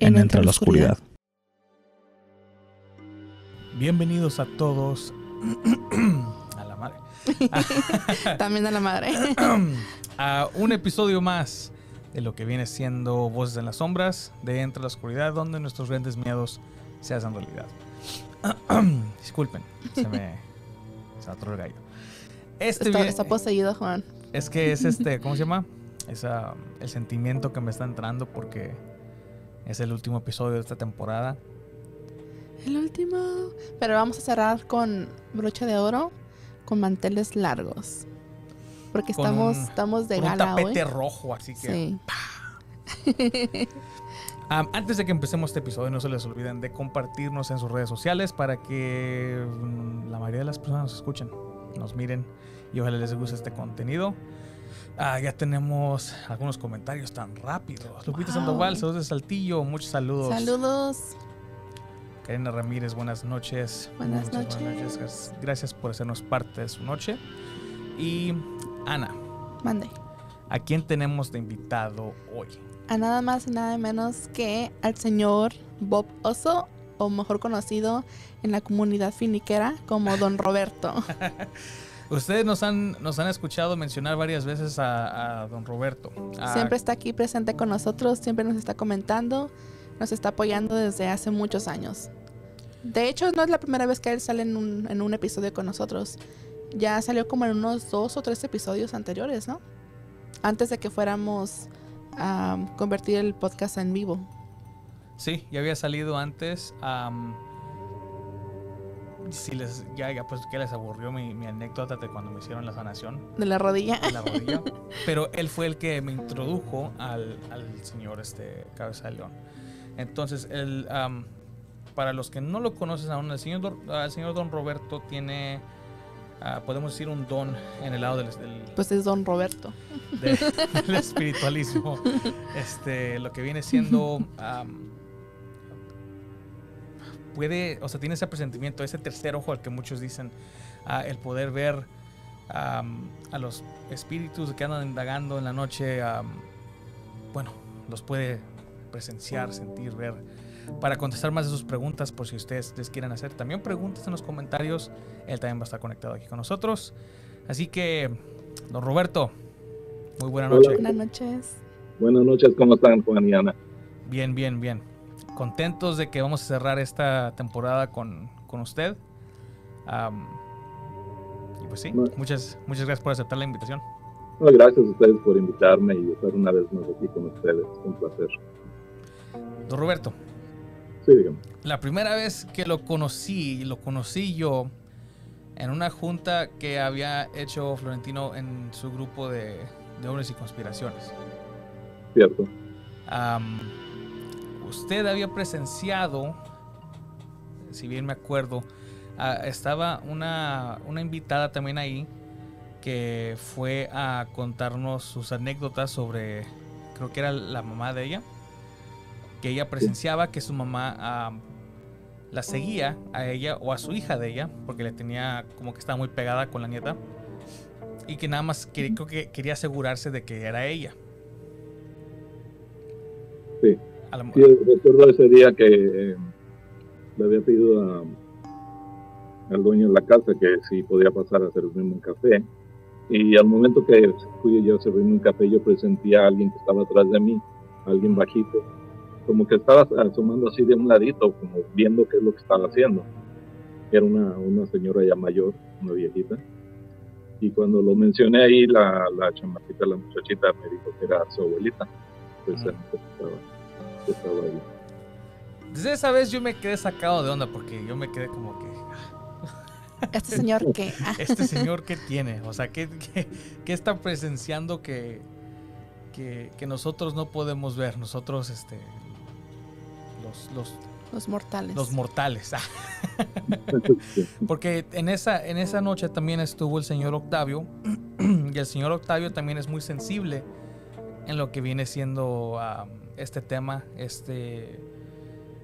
En Entre la Oscuridad. Bienvenidos a todos a la madre. También a la madre. a un episodio más de lo que viene siendo Voces en las Sombras de Entre la Oscuridad, donde nuestros grandes miedos se hacen realidad. Disculpen, se me se atoró el gallo. Este está, está poseído, Juan. es que es este, ¿cómo se llama? Es ah, el sentimiento que me está entrando porque es el último episodio de esta temporada. El último. Pero vamos a cerrar con broche de oro, con manteles largos. Porque Con estamos, un- estamos de Con un gala hoy. tapete rojo, así que... Sí. Antes de que empecemos este episodio, no se les olviden de compartirnos en sus redes sociales para que mm, la mayoría de las personas nos escuchen, nos miren y ojalá les guste este contenido. Ah, ya tenemos algunos comentarios tan rápidos. Lupita Wow. Sandoval, saludos de Saltillo, muchos saludos. Saludos. Karina Ramírez, buenas noches. Buenas Muchas noches. Gracias, gracias por hacernos parte de su noche. Y Ana, Mande. ¿a quién tenemos de invitado hoy? A nada más y nada menos que al señor Bob Oso, o mejor conocido en la comunidad finiquera como Don Roberto. Ustedes nos han, nos han escuchado mencionar varias veces a, a don Roberto. Siempre está aquí presente con nosotros, siempre nos está comentando, nos está apoyando desde hace muchos años. De hecho, no es la primera vez que él sale en un, en un episodio con nosotros. Ya salió como en unos dos o tres episodios anteriores, ¿no? Antes de que fuéramos a convertir el podcast en vivo. Sí, ya había salido antes. Si les, ya, ya, pues que les aburrió mi, mi anécdota de cuando me hicieron la sanación De la rodilla. de la rodilla. Pero él fue el que me introdujo al, al señor este Cabeza de León. Entonces, él, am, para los que no lo conocen aún, el señor, Don- el señor Don Roberto tiene, ah, podemos decir, un don en el lado del, del, Pues es Don Roberto. de- del espiritualismo. Este, lo que viene siendo. am, puede, o sea, tiene ese presentimiento, ese tercer ojo al que muchos dicen, ah, el poder ver a los espíritus que andan indagando en la noche. bueno, los puede presenciar, sentir, ver. Para contestar más de sus preguntas, por si ustedes les quieren hacer también preguntas en los comentarios, él también va a estar conectado aquí con nosotros. Así que, don Roberto, muy buena noche. Buenas noches. Buenas noches, ¿cómo están Juan y Ana? Bien, bien, bien. Contentos de que vamos a cerrar esta temporada con, con usted. Y pues sí, muchas, muchas gracias por aceptar la invitación. Gracias a ustedes por invitarme y estar una vez más aquí con ustedes. Un placer. Don Roberto, Sí, dígame. la primera vez que lo conocí, lo conocí yo en una junta que había hecho Florentino en su grupo de, de hombres y conspiraciones. Cierto. Am, usted había presenciado, si bien me acuerdo, ah, estaba una, una invitada también ahí que fue a contarnos sus anécdotas sobre, creo que era la mamá de ella, que ella presenciaba que su mamá am, la seguía a ella o a su hija de ella, porque le tenía como que estaba muy pegada con la nieta, y que nada más que- creo que quería asegurarse de que era ella. Sí. Sí, recuerdo ese día que eh, le había pedido a- al dueño de la casa que si podía pasar a servirme un café. Y al momento que fui yo a servirme un café, yo presenté a alguien que estaba atrás de mí, alguien bajito, como que estaba asomando así de un ladito, como viendo qué es lo que estaba haciendo. Era una, una señora ya mayor, una viejita. Y cuando lo mencioné ahí, la, la chamaquita, la muchachita, me dijo que era su abuelita. Pues Ujú. Desde esa vez yo me quedé sacado de onda porque yo me quedé como que, Este señor que... ah, este señor qué tiene, o sea, ¿qué, qué, qué está presenciando que, que, que nosotros no podemos ver, nosotros, este, los, los, Los mortales. los mortales. Porque en esa, en esa noche también estuvo el señor Octavio. y el señor Octavio también es muy sensible en lo que viene siendo ah, este tema. Este,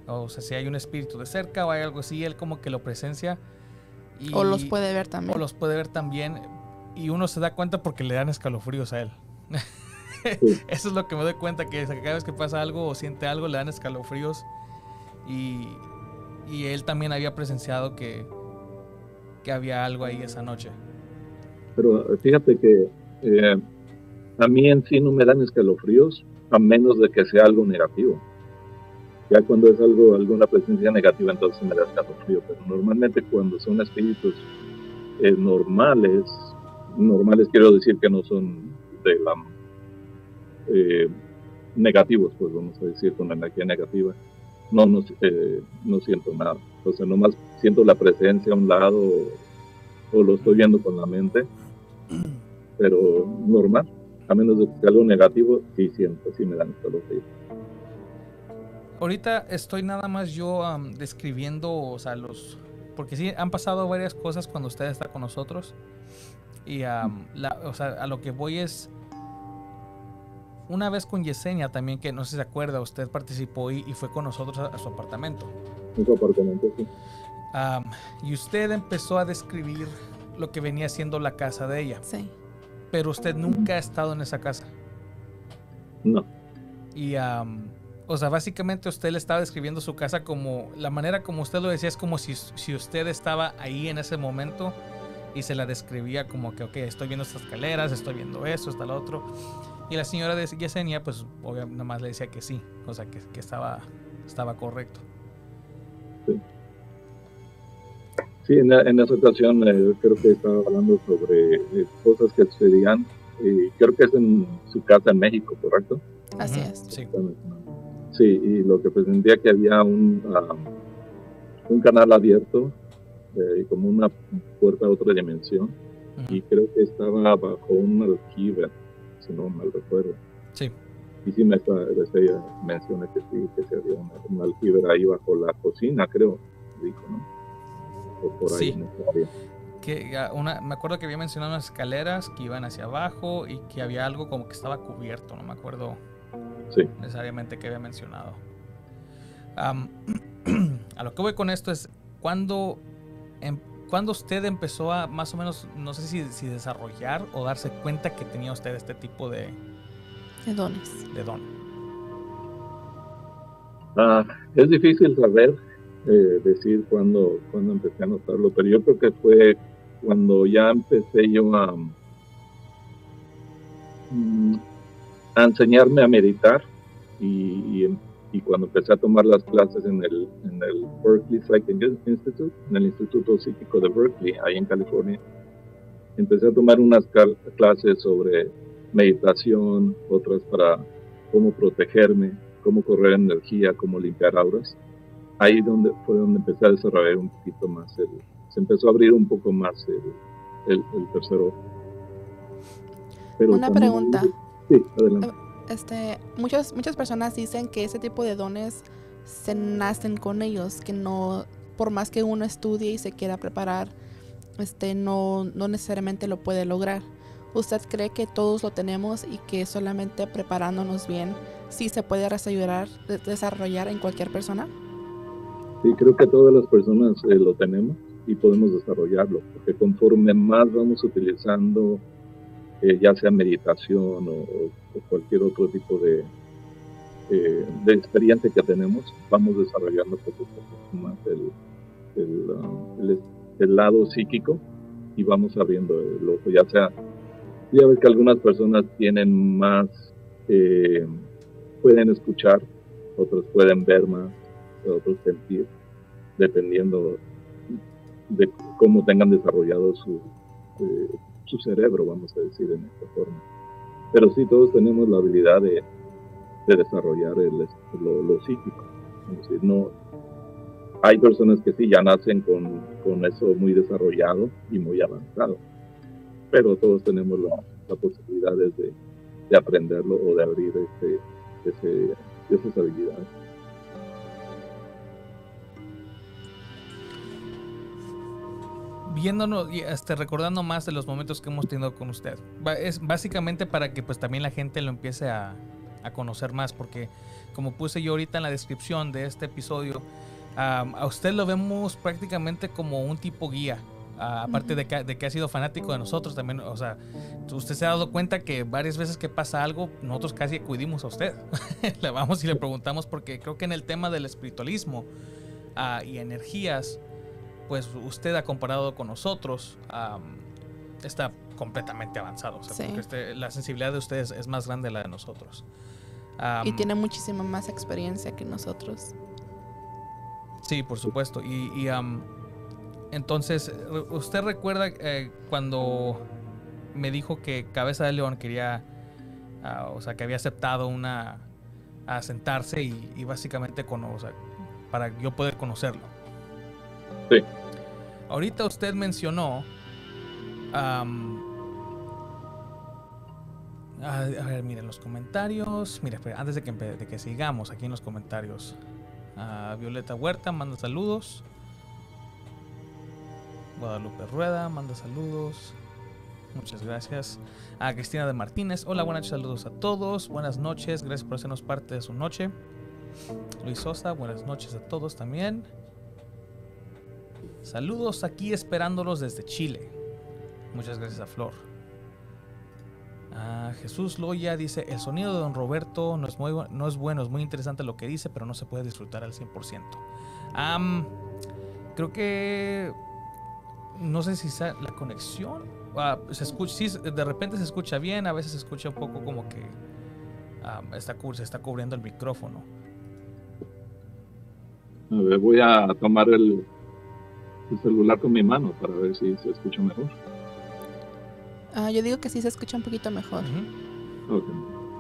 o sea, si hay un espíritu de cerca o hay algo así, él como que lo presencia. Y, o los puede ver también. o los puede ver también. Y uno se da cuenta porque le dan escalofríos a él. Sí. Eso es lo que me doy cuenta, que cada vez que pasa algo o siente algo, le dan escalofríos. Y, y él también había presenciado que, que había algo ahí esa noche. Pero fíjate que eh, a mí en sí no me dan escalofríos, a menos de que sea algo negativo. Ya cuando es algo, alguna presencia negativa, entonces me da escalofrío. Pero normalmente cuando son espíritus eh, normales, normales quiero decir que no son de la eh, negativos, pues vamos a decir, con energía negativa, no, no, eh, no siento nada. Entonces nomás siento la presencia a un lado o lo estoy viendo con la mente, pero normal, a menos de que sea algo negativo, sí siento, sí me dan escalofríos. Ahorita estoy nada más yo am, describiendo, o sea, los... Porque sí, han pasado varias cosas cuando usted está con nosotros. Y la- o sea, a lo que voy es... Una vez con Yesenia también, que no sé si se acuerda, usted participó y, y fue con nosotros a, a su apartamento. En su apartamento, sí. Y usted empezó a describir lo que venía siendo la casa de ella. Sí. Pero usted nunca ha estado en esa casa. No, Y, am, o sea, básicamente usted le estaba describiendo su casa como, la manera como usted lo decía es como si, si usted estaba ahí en ese momento y se la describía como que, ok, estoy viendo estas escaleras, estoy viendo eso, está lo otro. Y la señora de Yesenia, pues obviamente nada más le decía que sí, o sea, que, que estaba, estaba correcto. Sí, en, en esa ocasión eh, creo que estaba hablando sobre eh, cosas que sucedían. Y creo que es en su casa en México, ¿correcto? Así es. Sí. Sí, y lo que presentía que había un, ah, un canal abierto eh, y como una puerta a otra dimensión. Y creo que estaba bajo un aljibe, si no mal recuerdo. Sí. Y sí me menciona que sí, que se había una- un aljibe ahí bajo la cocina, creo, dijo, ¿no? O por ahí Sí. Que ah, una, me acuerdo que había mencionado unas escaleras que iban hacia abajo y que había algo como que estaba cubierto, no me acuerdo Sí. necesariamente que había mencionado. A lo que voy con esto es, ¿cuándo, em- cuándo usted empezó a más o menos, no sé si, si desarrollar o darse cuenta que tenía usted este tipo de, De dones. de don? Ah, es difícil saber, eh, decir cuándo, cuándo empecé a notarlo, pero yo creo que fue cuando ya empecé yo a, mm, a enseñarme a meditar y, y- cuando empecé a tomar las clases en el, en el Berkeley Psychic Institute, en el Instituto Psíquico de Berkeley, ahí en California, empecé a tomar unas clases sobre meditación, otras para cómo protegerme, cómo correr energía, cómo limpiar auras. Ahí donde fue donde empecé a desarrollar un poquito más el, se empezó a abrir un poco más el, el, el tercer ojo. Pero Una también- pregunta. Sí, adelante. Este, muchas, muchas personas dicen que ese tipo de dones se nacen con ellos, que no, por más que uno estudie y se quiera preparar, este, no, no necesariamente lo puede lograr. ¿Usted cree que todos lo tenemos y que solamente preparándonos bien sí se puede desarrollar, de- desarrollar en cualquier persona? Sí, creo que todas las personas eh, lo tenemos y podemos desarrollarlo, porque conforme más vamos utilizando, eh, ya sea meditación o, cualquier otro tipo de, eh, de experiencia que tenemos, vamos desarrollando poco a poco más el, ah, el- el lado psíquico y vamos abriendo el ojo, ya sea, ya ves que algunas personas tienen más, pueden escuchar, otros pueden ver más, otros sentir, dependiendo de cómo tengan desarrollado su, eh, su cerebro, vamos a decir en esta forma. Pero sí, todos tenemos la habilidad de, de desarrollar el, lo, psíquico. No, hay personas que sí ya nacen con, con eso muy desarrollado y muy avanzado, pero todos tenemos la, la posibilidad de, de aprenderlo o de abrir este, ese, esas habilidades. Viéndonos y este, recordando más de los momentos que hemos tenido con usted. Es básicamente para que pues también la gente lo empiece a, a conocer más, porque como puse yo ahorita en la descripción de este episodio, a usted lo vemos prácticamente como un tipo guía. aparte de, que, de, que, ha sido fanático de nosotros también, o sea, usted se ha dado cuenta que varias veces que pasa algo, nosotros casi acudimos a usted. le vamos y le preguntamos porque creo que en el tema del espiritualismo uh, y energías, pues usted ha comparado con nosotros, está completamente avanzado. O sea, porque este, la sensibilidad de ustedes es más grande de la de nosotros. y tiene muchísima más experiencia que nosotros. Sí, por supuesto. Y, entonces, ¿usted recuerda eh, cuando me dijo que Cabeza de León quería, ah, o sea, que había aceptado una, a sentarse y, básicamente con, o sea, para yo poder conocerlo? Sí. Ahorita usted mencionó, a, ver, miren los comentarios. Mira, antes de que, que sigamos aquí en los comentarios. Violeta Huerta manda saludos. Guadalupe Rueda manda saludos. Muchas gracias. A Cristina de Martínez. Hola, buenas noches, saludos a todos. Buenas noches, gracias por hacernos parte de su noche. Luis Sosa, buenas noches a todos también. Saludos aquí esperándolos desde Chile. Muchas gracias a Flor. Jesús Loya dice, el sonido de don Roberto no es, muy, no es bueno, es muy interesante lo que dice, pero no se puede disfrutar al 100%. creo que... No sé si la conexión... Ah, se escucha, de repente se escucha bien, a veces se escucha un poco como que está, se está cubriendo el micrófono. A ver, voy a tomar el, el celular con mi mano para ver si se escucha mejor. Ah, yo digo que sí se escucha un poquito mejor. Ok,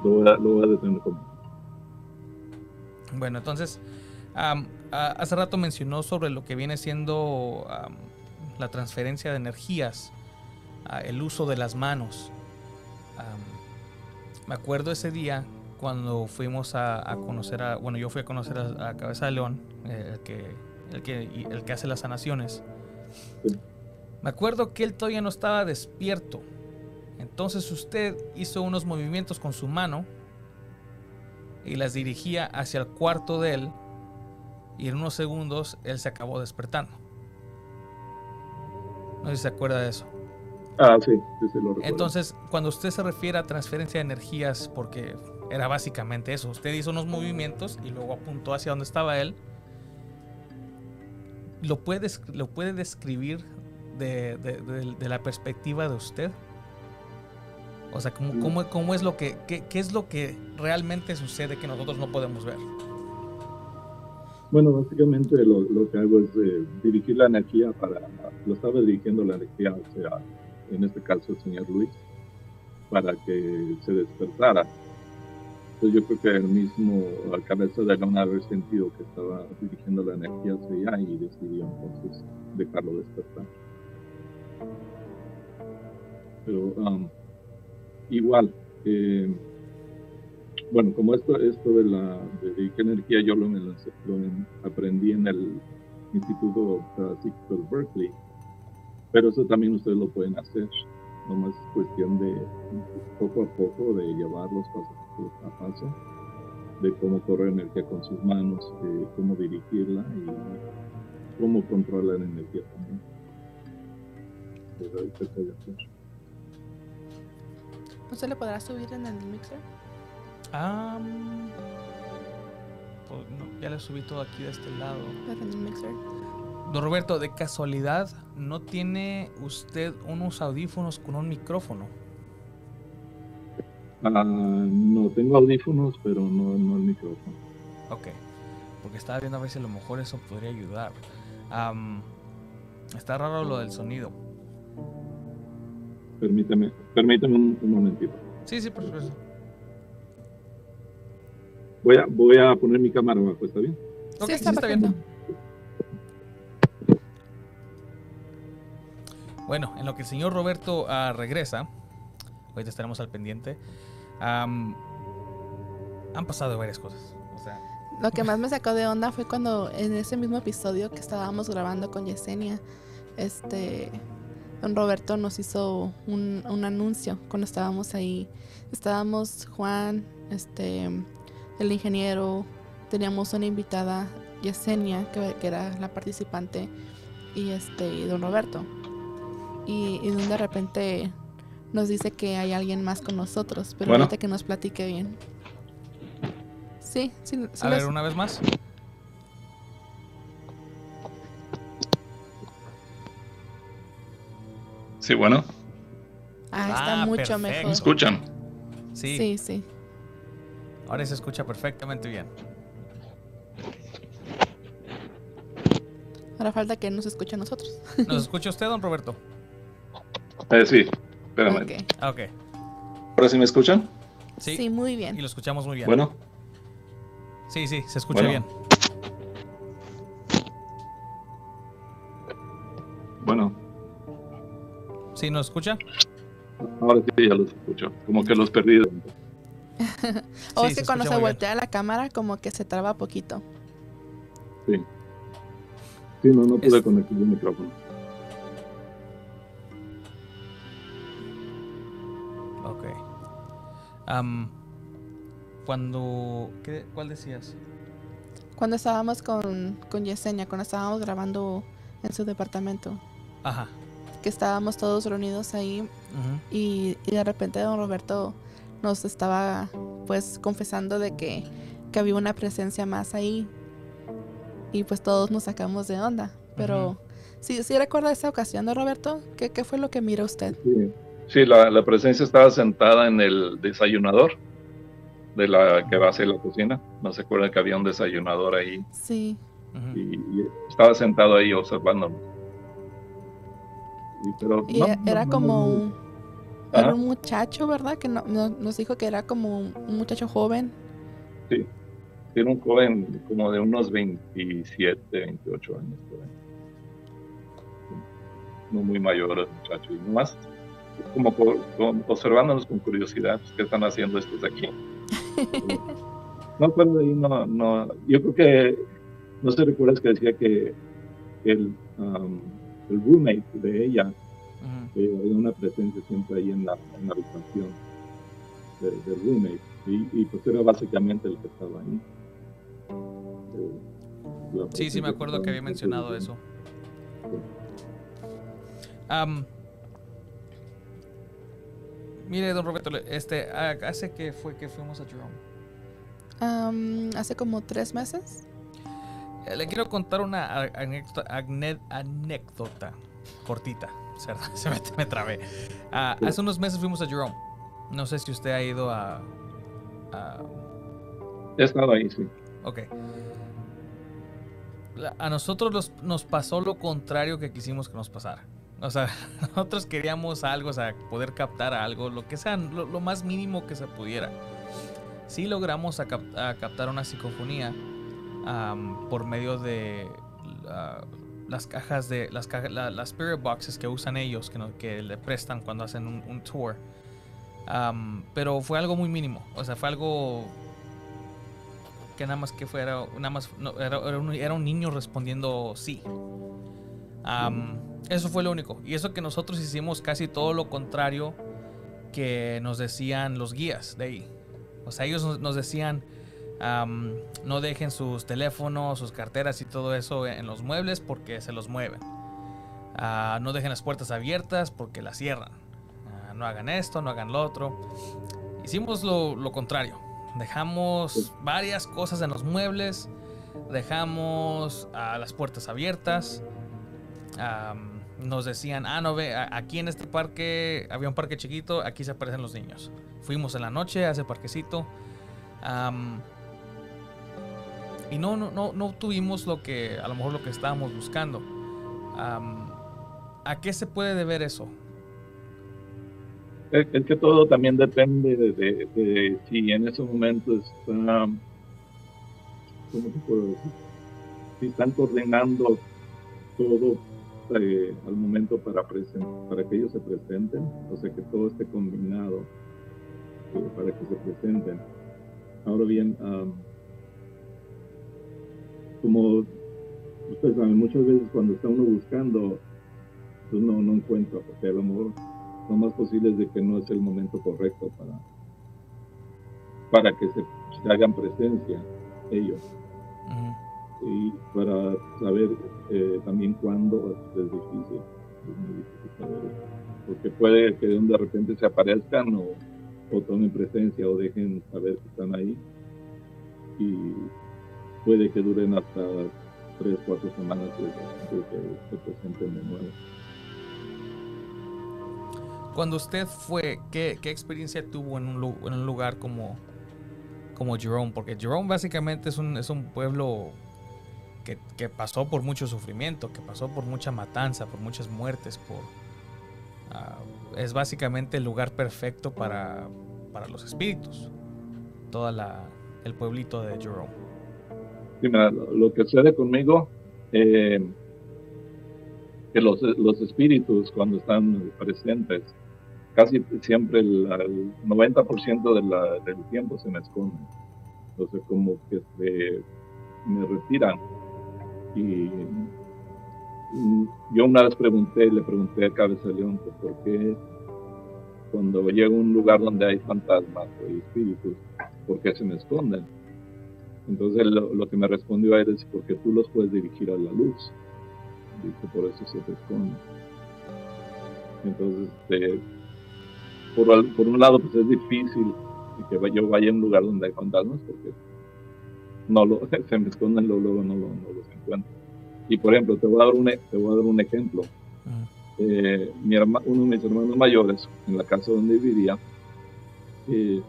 lo voy a, lo voy a detener como. Bueno, entonces, hace rato mencionó sobre lo que viene siendo la transferencia de energías, el uso de las manos. me acuerdo ese día cuando fuimos a, conocer a, bueno, yo fui a conocer a, Cabeza de León, eh, el, que, el, que, el que hace las sanaciones. Me acuerdo que él todavía no estaba despierto entonces usted hizo unos movimientos con su mano y las dirigía hacia el cuarto de él y en unos segundos él se acabó despertando. No sé si se acuerda de eso. Ah, sí, sí, sí lo recuerdo. Entonces, cuando usted se refiere a transferencia de energías, porque era básicamente eso, usted hizo unos movimientos y luego apuntó hacia donde estaba él, ¿lo puede, lo puede describir de la perspectiva de usted? O sea, ¿cómo, cómo, cómo es lo que, qué, qué, es lo que realmente sucede que nosotros no podemos ver? Bueno, básicamente lo, lo que hago es eh, dirigir la energía para, lo estaba dirigiendo la energía sea, en este caso el señor Luis, para que se despertara. Entonces yo creo que el mismo, al cabeza de una haber sentido que estaba dirigiendo la energía hacia allá y decidió entonces dejarlo despertar. Pero um, igual, eh, bueno, como esto, esto de la de, energía yo lo, aprendí en el Instituto Psíquico de Berkeley, pero eso también ustedes lo pueden hacer, nomás es cuestión de poco a poco de llevarlos paso a paso, de cómo correr energía con sus manos, de cómo dirigirla y cómo controlar la energía también. Pero ahí se puede hacer. ¿No se le podrá subir en el mixer? pues ya le subí todo aquí de este lado. En el mixer. Don Roberto, de casualidad, ¿no tiene usted unos audífonos con un micrófono? Ah, no, tengo audífonos, pero no, no el micrófono. Ok, porque estaba viendo a ver si a lo mejor eso podría ayudar. está raro lo del sonido. Permíteme, permíteme un, momentito. Sí, sí, por supuesto. Voy a, voy a poner mi cámara abajo, ¿está bien? sí, está, bien. Bueno, en lo que el señor Roberto ah, regresa, ahorita estaremos al pendiente. Am, han pasado varias cosas. Lo que más me sacó de onda fue cuando en ese mismo episodio que estábamos grabando con Yesenia, este, don Roberto nos hizo un, un anuncio cuando estábamos ahí. Estábamos Juan, este, el ingeniero, teníamos una invitada, Yesenia, que, era la participante, y este, don Roberto. Y de repente nos dice que hay alguien más con nosotros, pero Bueno. ahorita que nos platique bien. Sí, sí, sí a los- ver, una vez más. Sí, bueno, Ah, está Ah, mucho perfecto. ¿me mejor. escuchan? Sí, Sí, sí. ahora se escucha perfectamente bien. Ahora falta que nos escuche a nosotros. ¿Nos escucha usted, don Roberto? Eh, sí, espérame. Ok. Ah, ok. ¿Ahora sí me escuchan? Sí, Sí. muy y bien. lo escuchamos muy bien. Bueno, Sí, sí, se escucha Bueno. bien. bueno, ¿Sí nos escucha? ahora sí ya los escucho. Como que los perdí. O Sí, es se que cuando se muy bien. voltea la cámara, como que se traba poquito. Sí. Sí, no, no pude Es- conectar el micrófono. Cuando... ¿qué- ¿Cuál decías? Cuando estábamos con, con Yesenia, cuando estábamos grabando en su departamento, Ajá. que estábamos todos reunidos ahí y, y de repente don Roberto nos estaba pues confesando de que, que había una presencia más ahí y pues todos nos sacamos de onda. Pero Ujú. sí, sí recuerda esa ocasión de Roberto, ¿qué, qué fue lo que miró usted? Sí, sí la, la presencia estaba sentada en el desayunador de la que va hacia la cocina. No se acuerdan que había un desayunador ahí Sí, y, y estaba sentado ahí observándonos. Y, pero y no, e- no, era no, como no, un, era Ajá. un muchacho, ¿verdad? Que no- no- nos dijo que era como un, muchacho joven. Era un joven como de unos 27, 28 años. por ahí. No muy mayor el muchacho. Y nomás como observándonos con curiosidad, pues, ¿qué están haciendo estos aquí? no, pero ahí no, no. Yo creo que, no sé, recuerdas que decía que el, um, el roommate de ella, eh, había una presencia siempre ahí en la, en la habitación de- del roommate. Y, y pues era básicamente el que estaba ahí. Eh, Sí, sí, me acuerdo que había mencionado eso. Mire, don Roberto, le- este, ¿hace que fue que fuimos a Jerome? Hace como tres meses. Eh, Le quiero contar una anécdota, cortita. ¿cierto? Se me, me trabé. Ah, hace unos meses fuimos a Jerome. No sé si usted ha ido a... a- He estado ahí, sí. ok. La- a nosotros los- nos pasó lo contrario que quisimos que nos pasara. O sea, nosotros queríamos algo, o sea, poder captar algo, lo que sea, lo, más mínimo que se pudiera. Sí logramos a cap- a captar una psicofonía am, por medio de la- las cajas de las cajas, la- las spirit boxes que usan ellos, que, no- que le prestan cuando hacen un, tour. Am, pero fue algo muy mínimo, o sea, fue algo que nada más que fuera, nada más, no, era, era un, era un niño respondiendo sí. Am, eso fue lo único. Y eso que nosotros hicimos casi todo lo contrario que nos decían los guías de ahí. O sea, ellos nos, decían, no dejen sus teléfonos, sus carteras y todo eso en los muebles porque se los mueven. Ah, no dejen las puertas abiertas porque las cierran. Ah, no hagan esto, no hagan lo otro. Hicimos lo, lo contrario. Dejamos varias cosas en los muebles. Dejamos ah, las puertas abiertas. Nos decían, ah, no ve, aquí en este parque había un parque chiquito, aquí se aparecen los niños. Fuimos en la noche a ese parquecito. y no, no, no, no tuvimos lo que, a lo mejor lo que estábamos buscando. ¿A qué se puede deber eso? Es, que todo también depende de, si en ese momento está. Si están coordinando todo eh, al momento para, para que ellos se presenten, o sea que todo esté combinado. para que se presenten. Ahora bien, como ustedes saben, muchas veces cuando está uno buscando, pues no, no encuentra, porque a lo mejor lo más posible es de que no es el momento correcto para, para que se, hagan presencia ellos. Y para saber eh, también cuándo es difícil, es muy difícil saber porque puede que de repente se aparezcan o, o tomen presencia o dejen saber que están ahí y puede que duren hasta tres, cuatro semanas de, que se presenten de nuevo. Cuando usted fue, ¿qué, qué experiencia tuvo en un, en un, lugar como, como Jerome? Porque Jerome básicamente es un, es un pueblo que, que, pasó por mucho sufrimiento, que pasó por mucha matanza, por muchas muertes, por... Uh, es básicamente el lugar perfecto para, para los espíritus. Toda la, el pueblito de Jerome lo que sucede conmigo, eh, que los, los, espíritus cuando están presentes, casi siempre el, 90% de la, del tiempo se me esconden. Entonces como que se, me retiran. Y, yo una vez pregunté, le pregunté a Cabeza León por qué cuando llego a un lugar donde hay fantasmas o espíritus, ¿por qué se me esconden? Entonces lo, que me respondió a él es porque tú los puedes dirigir a la luz. Dice, por eso se te esconde. Entonces, este, por, un lado, pues es difícil que yo vaya a un lugar donde hay fantasmas porque no lo, se me esconden, luego, luego no, no, los encuentro. Y por ejemplo, te voy a dar un, e, te voy a dar un ejemplo. Eh, mi uno de mis hermanos mayores, en la casa donde vivía, eh,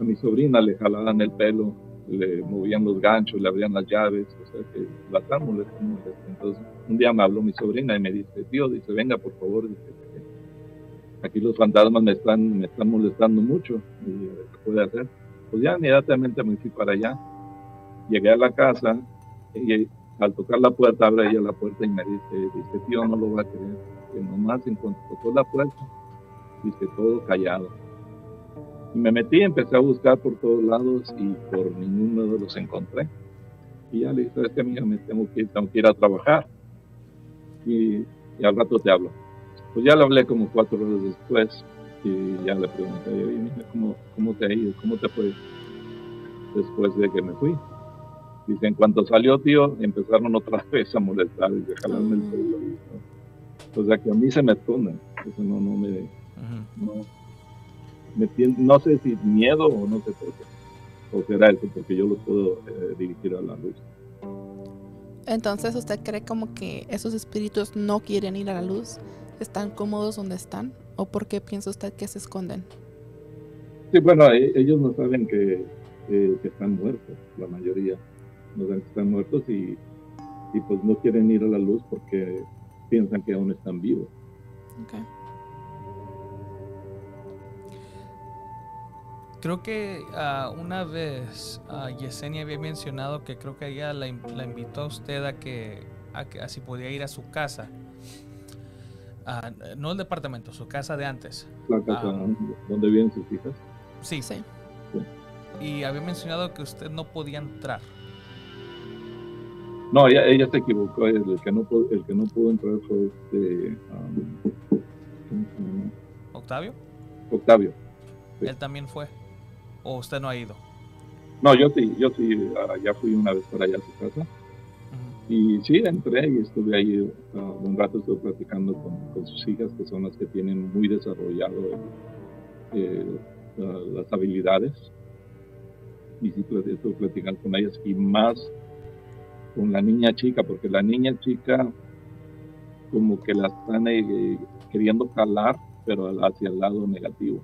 a mi sobrina le jalaban el pelo le movían los ganchos, le abrían las llaves, o sea que la molestando. Entonces, un día me habló mi sobrina y me dice, tío, dice, venga, por favor, dice, aquí los fantasmas me están, me están molestando mucho, y ¿qué puede hacer? Pues ya inmediatamente me fui para allá, llegué a la casa, y al tocar la puerta, abre ella la puerta y me dice, dice, tío, no lo va a creer, que nomás en cuanto tocó la puerta, dice, todo callado y me metí, empecé a buscar por todos lados y por ninguno de los encontré. Y ya le dije, es que amiga, me tengo que, tengo que ir a trabajar. Y, al rato te hablo. Pues ya le hablé como cuatro horas después y ya le pregunté, oye, mira, ¿cómo, ¿cómo te ha ido? ¿Cómo te fue después de que me fui? Dice, en cuanto salió, tío, empezaron otra vez a molestar y a jalarme el pelo. O sea que a mí se me esconden. Eso no, no me no sé si miedo o no sé por qué. O será eso, porque yo los puedo eh, dirigir a la luz. Entonces, ¿usted cree como que esos espíritus no quieren ir a la luz? ¿Están cómodos donde están? ¿O por qué piensa usted que se esconden? Sí, bueno, e, ellos no saben que, están muertos, la mayoría. No saben que están muertos y, y pues no quieren ir a la luz porque piensan que aún están vivos. Okay. Creo que uh, una vez uh, Yesenia había mencionado que creo que ella la, la invitó a usted a que, a que así podía ir a su casa. Uh, no el departamento, su casa de antes. La casa donde viven sus hijas. Sí. sí. Y había mencionado que usted no podía entrar. No, ella, ella se equivocó. El que, no, el que no pudo entrar fue este. ¿Octavio? Octavio. Él también fue. ¿O usted no ha ido? No, yo sí, yo sí, ah, ya fui una vez para allá a su casa. Y sí, entré y estuve ahí ah, un rato, estuve platicando con, sus hijas, que son las que tienen muy desarrollado eh, las habilidades. Y sí, estuve platicando con ellas y más con la niña chica, porque la niña chica como que la están eh, queriendo calar, pero hacia el lado negativo.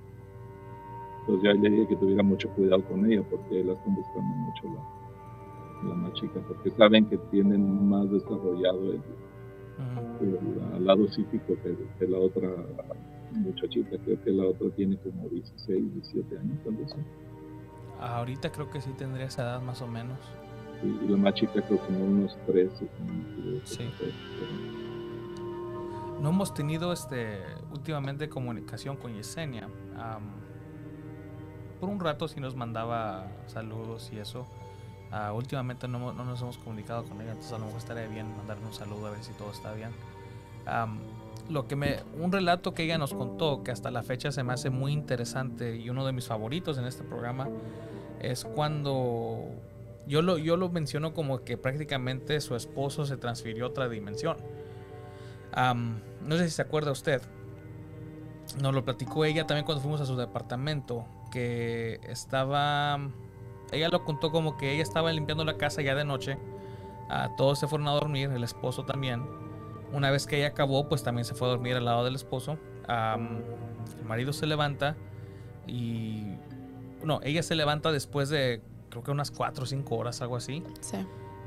Entonces ya le dije que tuviera mucho cuidado con ella porque la están buscando mucho la, la más chica, porque saben que tienen más desarrollado el, lado psíquico que, la otra muchachita. Creo que la otra tiene como 16, 17 años, tal vez. Ahorita creo que sí tendría esa edad más o menos. Y la más chica creo que como unos 13. sí. No hemos tenido este últimamente comunicación con Yesenia por un rato sí nos mandaba saludos y eso. Ah, últimamente no, no nos hemos comunicado con ella, entonces a lo mejor estaría bien mandarle un saludo a ver si todo está bien. Am, lo que me, un relato que ella nos contó, que hasta la fecha se me hace muy interesante y uno de mis favoritos en este programa, es cuando yo lo, yo lo menciono como que prácticamente su esposo se transfirió a otra dimensión. Am, no sé si se acuerda usted. Nos lo platicó ella también cuando fuimos a su departamento. Que estaba. Ella lo contó como que ella estaba limpiando la casa ya de noche. ah, todos se fueron a dormir, el esposo también. Una vez que ella acabó, pues también se fue a dormir al lado del esposo. Am, el marido se levanta y. No, ella se levanta después de creo que unas 4 o 5 horas, algo así Sí.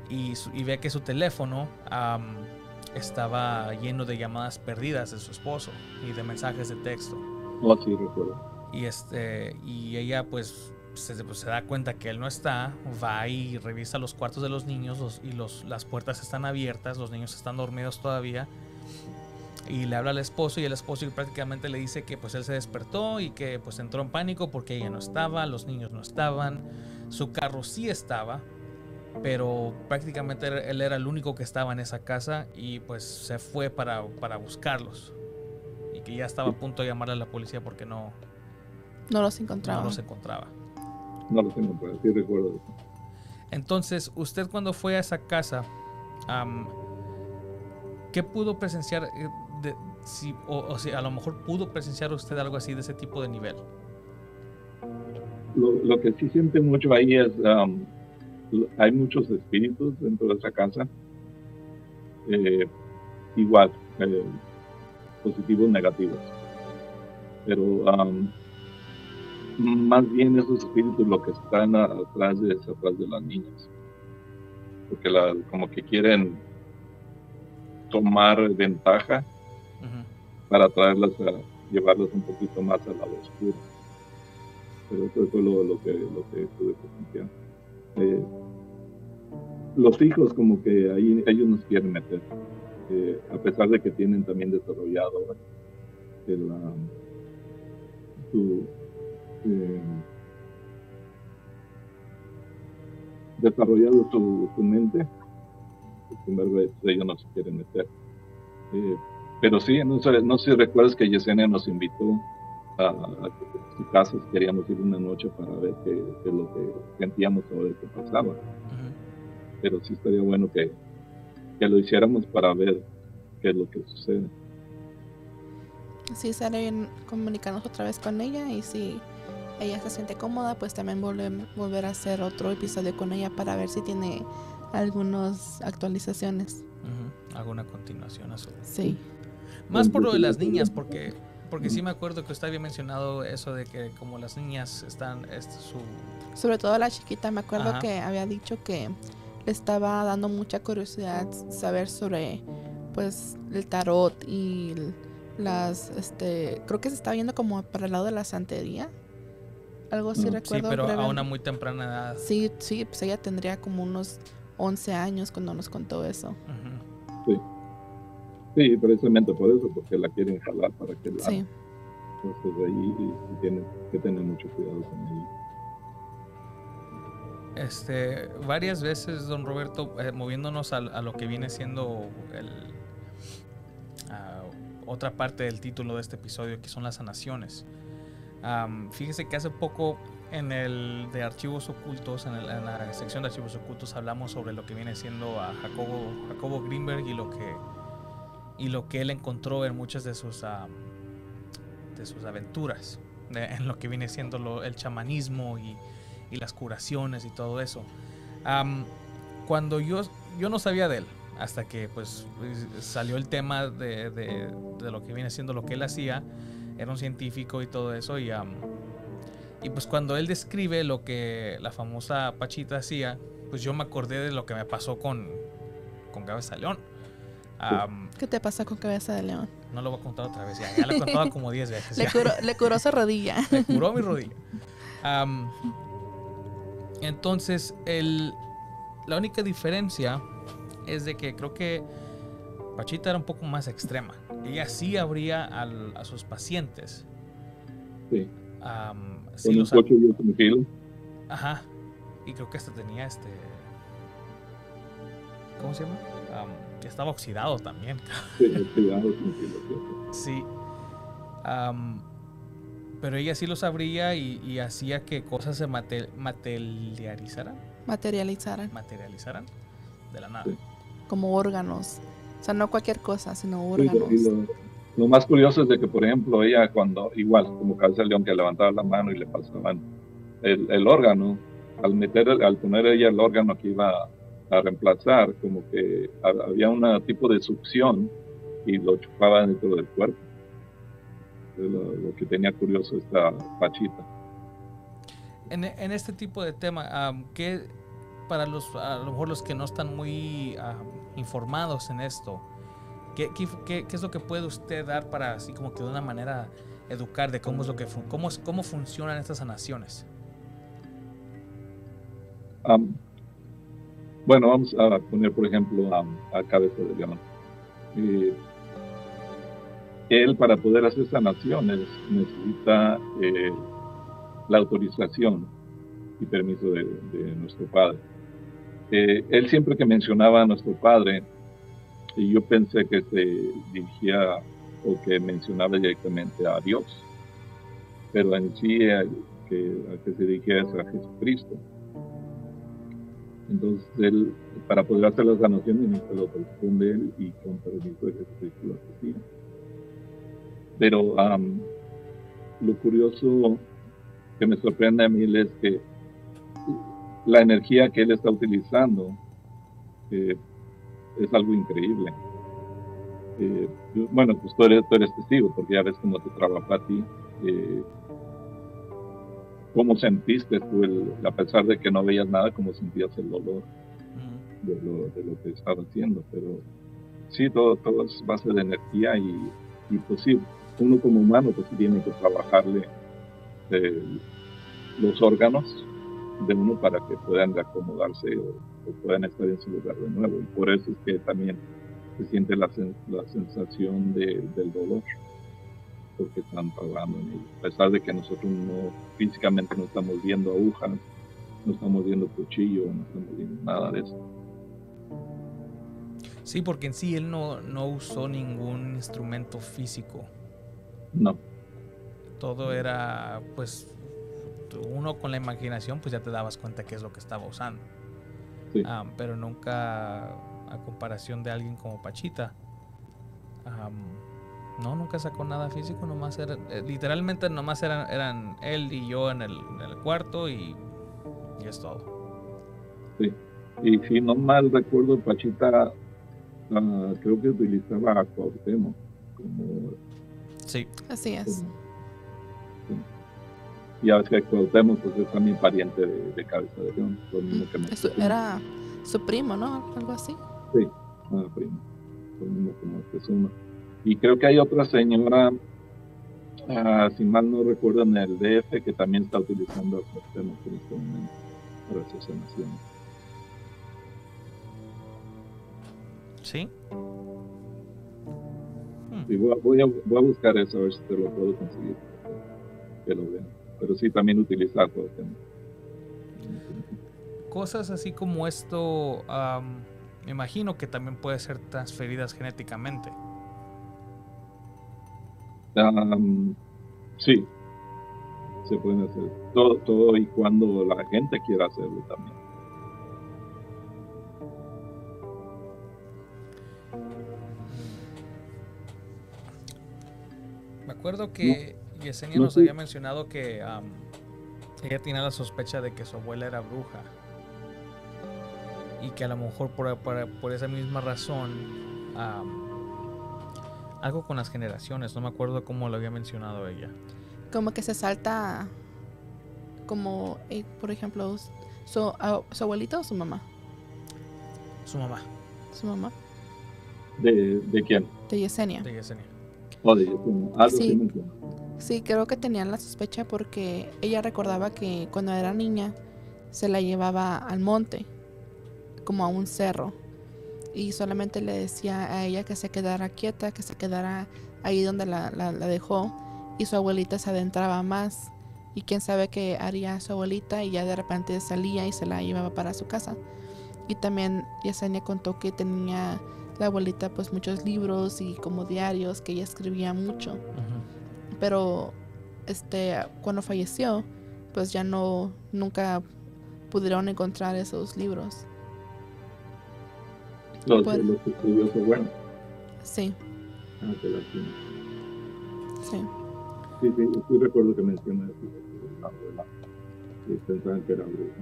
y, su- y ve que su teléfono am, estaba lleno de llamadas perdidas de su esposo y de mensajes de texto. No, sí, recuerdo. Y, este, y ella pues se, pues, se da cuenta que él no está, va y revisa los cuartos de los niños los- y los, las puertas están abiertas, los niños están dormidos todavía. Y le habla al esposo y el esposo prácticamente le dice que pues él se despertó y que pues entró en pánico porque ella no estaba, los niños no estaban, su carro sí estaba, pero prácticamente él- era el único que estaba en esa casa y pues se fue para, para buscarlos. Y que ya estaba a punto de llamarle a la policía porque no, No los no encontraba. los encontraba. No lo tengo, pero sí recuerdo. Entonces, usted cuando fue a esa casa, am, ¿qué pudo presenciar? eh, de- si, o, o si a lo mejor pudo presenciar usted algo así de ese tipo de nivel. Lo, lo que sí siente mucho ahí es, um, hay muchos espíritus dentro de esa casa. Eh, igual, eh, positivos, negativos. Pero um, más bien esos espíritus lo que están a- atrás de, es atrás de las niñas. Porque la, como que quieren tomar ventaja para traerlas a llevarlas un poquito más al lado oscuro. Pero eso fue lo, que, lo que pude presenciar. Eh, los hijos como que ahí ellos nos quieren meter, eh, a pesar de que tienen también desarrollado el, ah, su, eh, desarrollado su, su mente, sin embargo ellos no se quieren meter. Eh, pero sí, no sé, no sé si recuerdas que Yesenia nos invitó a, a su casa, si queríamos ir una noche para ver qué, qué es lo que sentíamos o lo que pasaba. Ujú. Pero sí estaría bueno que, que lo hiciéramos para ver qué es lo que sucede. Sí, estaría bien comunicarnos otra vez con ella y si ella se siente cómoda, pues también volver, volver a hacer otro episodio con ella para ver si tiene algunas actualizaciones. Ujú. Hago una continuación a su... Sí. Más por lo de las niñas, porque, porque sí me acuerdo que usted había mencionado eso de que como las niñas están... Este, su, Sobre todo la chiquita, me acuerdo Ajá. que había dicho que le estaba dando mucha curiosidad saber sobre pues el tarot y las este creo que se estaba yendo como para el lado de la santería. Algo así Mm, sí, sí, recuerdo. pero a una muy temprana edad. Sí, sí, pues ella tendría como unos 11 años cuando nos contó eso. Sí, precisamente por eso, porque la quieren jalar para que la... Sí, Entonces ahí sí tienen que tener mucho cuidado con ella. Este, varias veces, don Roberto, eh, moviéndonos al- a, lo que viene siendo el, ah, otra parte del título de este episodio, que son las sanaciones. Am, fíjese que hace poco en el de archivos ocultos, en, el- en la sección de archivos ocultos, hablamos sobre lo que viene siendo a Jacobo, Jacobo Greenberg y lo que y lo que él encontró en muchas de sus am, de sus aventuras, de- en lo que viene siendo lo- el chamanismo y, y las curaciones y todo eso. Am, cuando yo, yo no sabía de él, hasta que pues salió el tema de, de- de lo que viene siendo lo que él hacía, era un científico y todo eso, y, am, y pues cuando él describe lo que la famosa Pachita hacía, pues yo me acordé de lo que me pasó con, con Cabeza León. ¿Qué te pasa con cabeza de león? no lo voy a contar otra vez, ya, ya lo he contado como 10 veces. Le curó, le curó su rodilla. me curó mi rodilla. Entonces, el, la única diferencia es de que creo que Pachita era un poco más extrema. Ella sí abría al- a sus pacientes Sí. am, sí Con lo un sabe. coche y un filo. Ajá. Y creo que este tenía este. ¿Cómo se llama? Am, que estaba oxidado también. Sí. Sí. Am, pero ella sí lo sabría y, y hacía que cosas se mate- materializaran. Materializaran Materializaran de la nada. Sí. como órganos. O sea, no cualquier cosa, sino Sí, órganos. y lo, lo más curioso es de que, por ejemplo, ella cuando, igual, como cabeza de león que levantaba la mano y le pasaban el, el órgano, al meter, al poner ella el órgano que iba a reemplazar, como que ha- había un tipo de succión y lo chupaba dentro del cuerpo. Lo, lo que tenía curioso esta Pachita. En, en este tipo de tema, am, ¿qué para los a lo mejor los que no están muy informados en esto, ¿qué, qué, qué- es lo que puede usted dar para así como que de una manera educar de cómo es lo que cómo, cómo funcionan estas sanaciones? Am, bueno, vamos a poner, por ejemplo, a Cabeza de León. Él, para poder hacer sanaciones, necesita eh, la autorización y permiso de, de nuestro Padre. Eh, él siempre que mencionaba a nuestro Padre, y yo pensé que se dirigía o que mencionaba directamente a Dios, pero en sí eh, que, a que se dirigía es a Jesucristo. Entonces, él, para poder hacer las sanaciones, necesita la autorización de él y con permiso de Jesucristo lo hacía. Pero lo curioso que me sorprende a mí es que la energía que él está utilizando eh, es algo increíble. Eh, bueno, pues tú eres, tú eres testigo, porque ya ves cómo te trabaja a ti. eh, ¿Cómo sentiste tú, el- a pesar de que no veías nada, cómo sentías el dolor de lo, de lo que estaba haciendo? Pero sí, todo, todo es base de energía y, y pues sí, uno como humano pues tiene que trabajarle eh, los órganos de uno para que puedan acomodarse o, o puedan estar en su lugar de nuevo. Y por eso es que también se siente la, sen- la sensación de- del dolor, porque están trabajando en ello. A pesar de que nosotros no físicamente no estamos viendo agujas, no estamos viendo cuchillo, no estamos viendo nada de eso. Sí, porque en sí él no, no usó ningún instrumento físico. No, Todo era, pues, uno con la imaginación, pues ya te dabas cuenta qué es lo que estaba usando. Sí. Pero nunca, a comparación de alguien como Pachita, no, nunca sacó nada físico, nomás era, eh, literalmente nomás eran, eran él y yo en el, en el cuarto y, y es todo. y si no mal recuerdo, Pachita ah, creo que utilizaba a Cuauhtémoc como Sí, Así es. Ya ves que Cuauhtémoc pues, es también pariente de, de Cabeza de León, lo mismo que Eso era su primo, ¿no? Algo así. Ah, primo, lo mismo como Moctezuma. Y creo que hay otra señora, ah, si mal no recuerdo, en el DF que también está utilizando a Cuauhtémoc en este momento para su sanación. sí. Hmm. Voy, a, voy, a, voy a buscar eso, a ver si te lo puedo conseguir, que lo vean. Pero sí, también utilizar Cuauhtémoc. Cosas así como esto, me imagino que también puede ser transferidas genéticamente. Am, sí, se pueden hacer todo, todo y cuando la gente quiera hacerlo también. Me acuerdo que Yesenia no nos sé. había mencionado que am, ella tenía la sospecha de que su abuela era bruja. Y que a lo mejor por, por- por esa misma razón, algo con las generaciones, no me acuerdo cómo lo había mencionado ella. Como que se salta. Como, eh, por ejemplo, su, a- su abuelita o su mamá. Su mamá, Su mamá. ¿De, de quién? De Yesenia. de Yesenia. O de Yesenia. Algo Sí. Sí, creo que tenían la sospecha porque ella recordaba que cuando era niña se la llevaba al monte, como a un cerro, y solamente le decía a ella que se quedara quieta, que se quedara ahí donde la, la- la dejó, y su abuelita se adentraba más y quién sabe qué haría su abuelita y ya de repente salía y se la llevaba para su casa. Y también Yesenia contó que tenía la abuelita pues muchos libros y como diarios que ella escribía mucho. Pero este cuando falleció pues ya no nunca pudieron encontrar esos libros. Los, los que escribió su abuela. Sí. Ah. Sí. Sí, sí, sí recuerdo que mencioné eso. La abuela. Y pensaban que era bruja.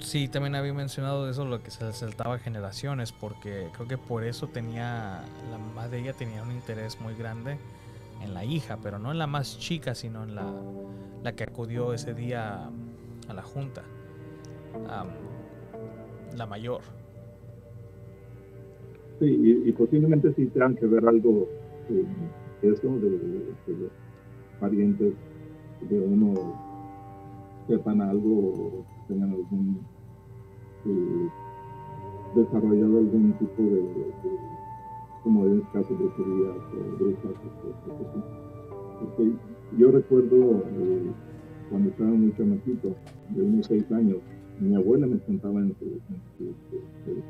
Sí, también había mencionado eso, lo que se saltaba generaciones, porque creo que por eso tenía, la mamá de ella tenía un interés muy grande en la hija, pero no en la más chica, sino en la, la que acudió ese día a la junta, la mayor. Sí, y, y posiblemente sí tengan que ver algo eh, eso de, de los parientes de uno sepan algo tengan algún eh, desarrollado algún tipo de, de- como en este caso brujerías o brujas o yo recuerdo eh, cuando estaba muy chamaquito, de unos seis años, mi abuela me sentaba en en sus,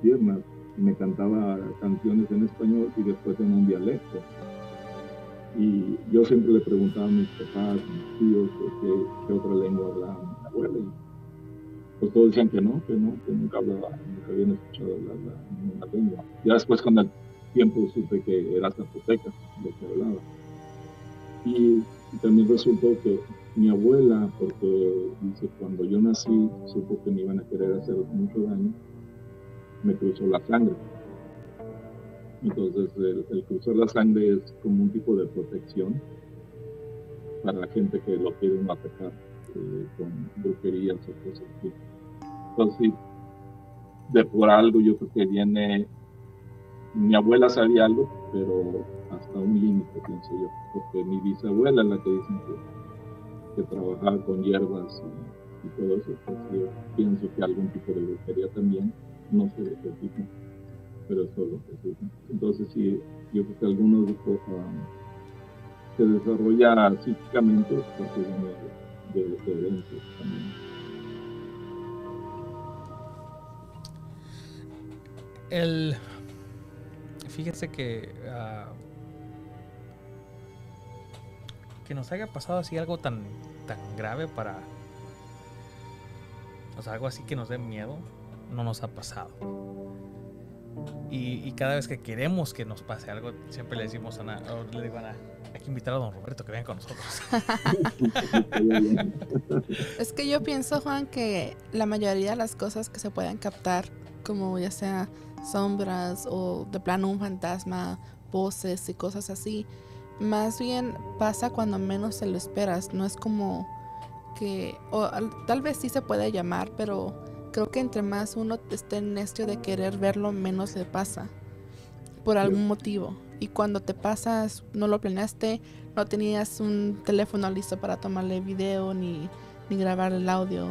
piernas me cantaba canciones en español y después en un dialecto. Y yo siempre le preguntaba a mis papás, mis tíos, qué, otra lengua hablaba mi abuela. Y pues todos decían que no, que no, que nunca hablaba, nunca habían escuchado hablar la- ninguna lengua. Ya después con el tiempo supe que era zapoteca lo que hablaba. Y, y también resultó que mi abuela, porque dice, cuando yo nací, supo que me iban a querer hacer mucho daño, me cruzó la sangre. Entonces, el, cruzar la sangre es como un tipo de protección para la gente que lo quiere uno atacar eh, con brujerías o cosas así. Entonces, de por algo yo creo que viene, mi abuela sabía algo, pero hasta un límite, pienso yo, porque mi bisabuela es la que dicen que, que trabajaba con hierbas y, y todo eso, pues yo pienso que algún tipo de brujería también, no qué tipo, pero eso es lo que dicen. Entonces sí, yo creo que algunos estos, um, se desarrolla psíquicamente porque de, de, de eventos también. El. Fíjese que. ah, que nos haya pasado así algo tan, tan grave para. O sea, algo así que nos dé miedo, no nos ha pasado. Y, cada vez que queremos que nos pase algo, siempre le decimos a Ana, le digo a Ana, hay que invitar a don Roberto que venga con nosotros. Es que yo pienso, Juan, que la mayoría de las cosas que se puedan captar, como ya sea sombras o de plano un fantasma, voces y cosas así, más bien pasa cuando menos se lo esperas. No es como que, o al- tal vez sí se puede llamar, pero creo que entre más uno esté necio de querer verlo, menos le pasa. Por algún motivo. Y cuando te pasas, no lo planeaste, no tenías un teléfono listo para tomarle video ni, ni grabar el audio.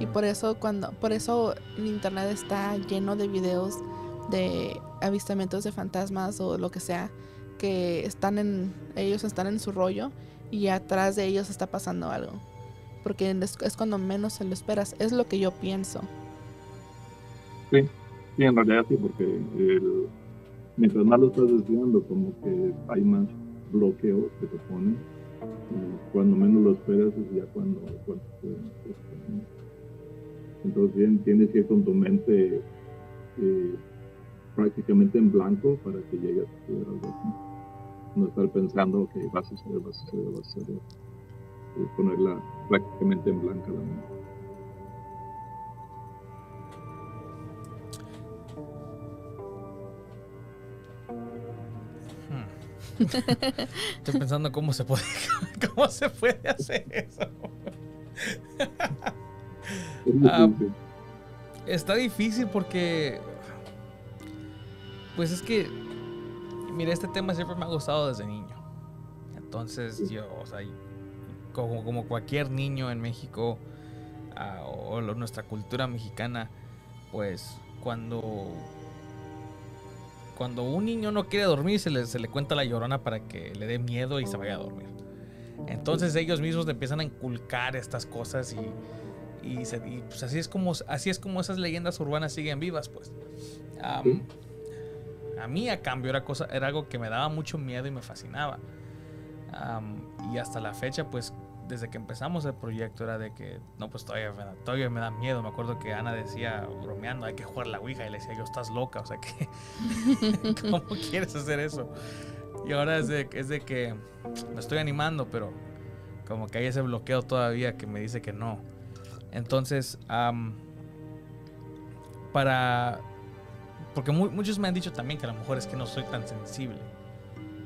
Y por eso cuando por eso el internet está lleno de videos de avistamientos de fantasmas o lo que sea que están en ellos están en su rollo y atrás de ellos está pasando algo. Porque es, cuando menos se lo esperas, es lo que yo pienso. Sí, en realidad sí, porque mientras más lo estás desviando, como que hay más bloqueos que te ponen. Y cuando menos lo esperas es ya cuando, te- Entonces bien, tienes que con tu mente eh, prácticamente en blanco para que llegue a suceder algo así. No estar pensando que va a suceder, va a suceder, va a suceder. Eh, ponerla prácticamente en blanca la mente. Hmm. Estoy pensando cómo se puede, cómo se puede hacer eso. Es Ah. Está difícil porque. Pues es que. Mira, este tema siempre me ha gustado desde niño. Entonces, yo, o sea, como, como cualquier niño en México, ah, o lo- nuestra cultura mexicana, pues cuando. Cuando un niño no quiere dormir, se le, se le cuenta la llorona para que le dé miedo y se vaya a dormir. Entonces ellos mismos empiezan a inculcar estas cosas y, y, se- y, pues así es como así es como esas leyendas urbanas siguen vivas, pues. A mí a cambio era cosa era algo que me daba mucho miedo y me fascinaba. Y hasta la fecha, pues desde que empezamos el proyecto era de que no, pues todavía todavía me da miedo. Me acuerdo que Ana decía bromeando, hay que jugar la Ouija y le decía yo estás loca, o sea que ¿cómo quieres hacer eso? Y ahora es de, es de que me estoy animando, pero como que hay ese bloqueo todavía que me dice que no. Entonces, am, para... Porque mu- muchos me han dicho también que a lo mejor es que no soy tan sensible.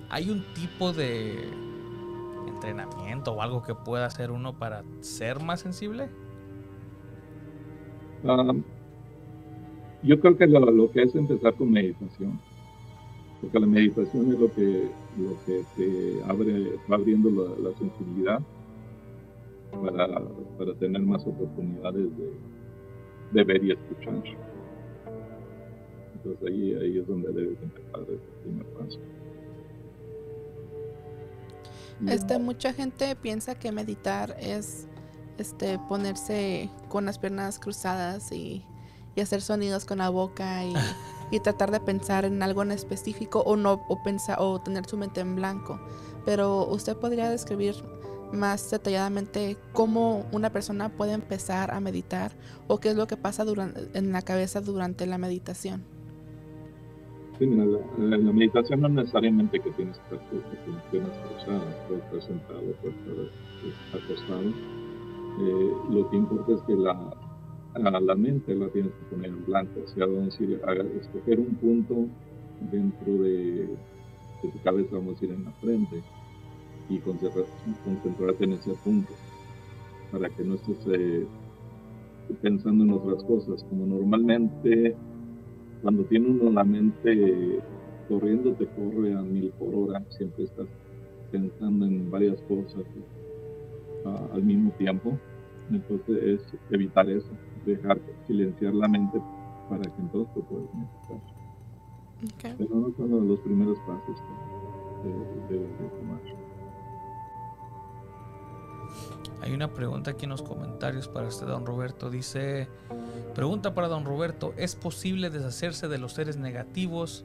¿Hay un tipo de entrenamiento o algo que pueda hacer uno para ser más sensible? Ah, yo creo que lo, que es empezar con meditación, porque la meditación es lo que, lo que te abre, va abriendo la, la sensibilidad para, para tener más oportunidades de, de ver y escuchar. Entonces ahí, ahí es donde debes empezar el primer paso. Este, mucha gente piensa que meditar es este ponerse con las piernas cruzadas y, y hacer sonidos con la boca y, y tratar de pensar en algo en específico o no o pensar o tener su mente en blanco. Pero usted podría describir más detalladamente cómo una persona puede empezar a meditar o qué es lo que pasa durante, en la cabeza durante la meditación. Sí, mira, la, la- meditación no necesariamente que tienes que estar piernas cruzadas, puedes estar sentado, puedes estar eh, acostado. Eh, lo que importa es que la, a la mente la tienes que poner en blanco, o sea, vamos a decir, haga- escoger un punto dentro de, tu cabeza, vamos a decir, en la frente, y concentra- concentrarte en ese punto, para que no estés eh, pensando en otras cosas, como normalmente cuando tiene uno la mente corriendo, te corre a mil por hora, siempre estás pensando en varias cosas al mismo tiempo. Entonces es evitar eso, dejar silenciar la mente para que entonces te puedas meditar. Pero no son los- los primeros pasos que debes de, de tomar. Hay una pregunta aquí en los comentarios para usted, don Roberto. Dice, pregunta para don Roberto, ¿es posible deshacerse de los seres negativos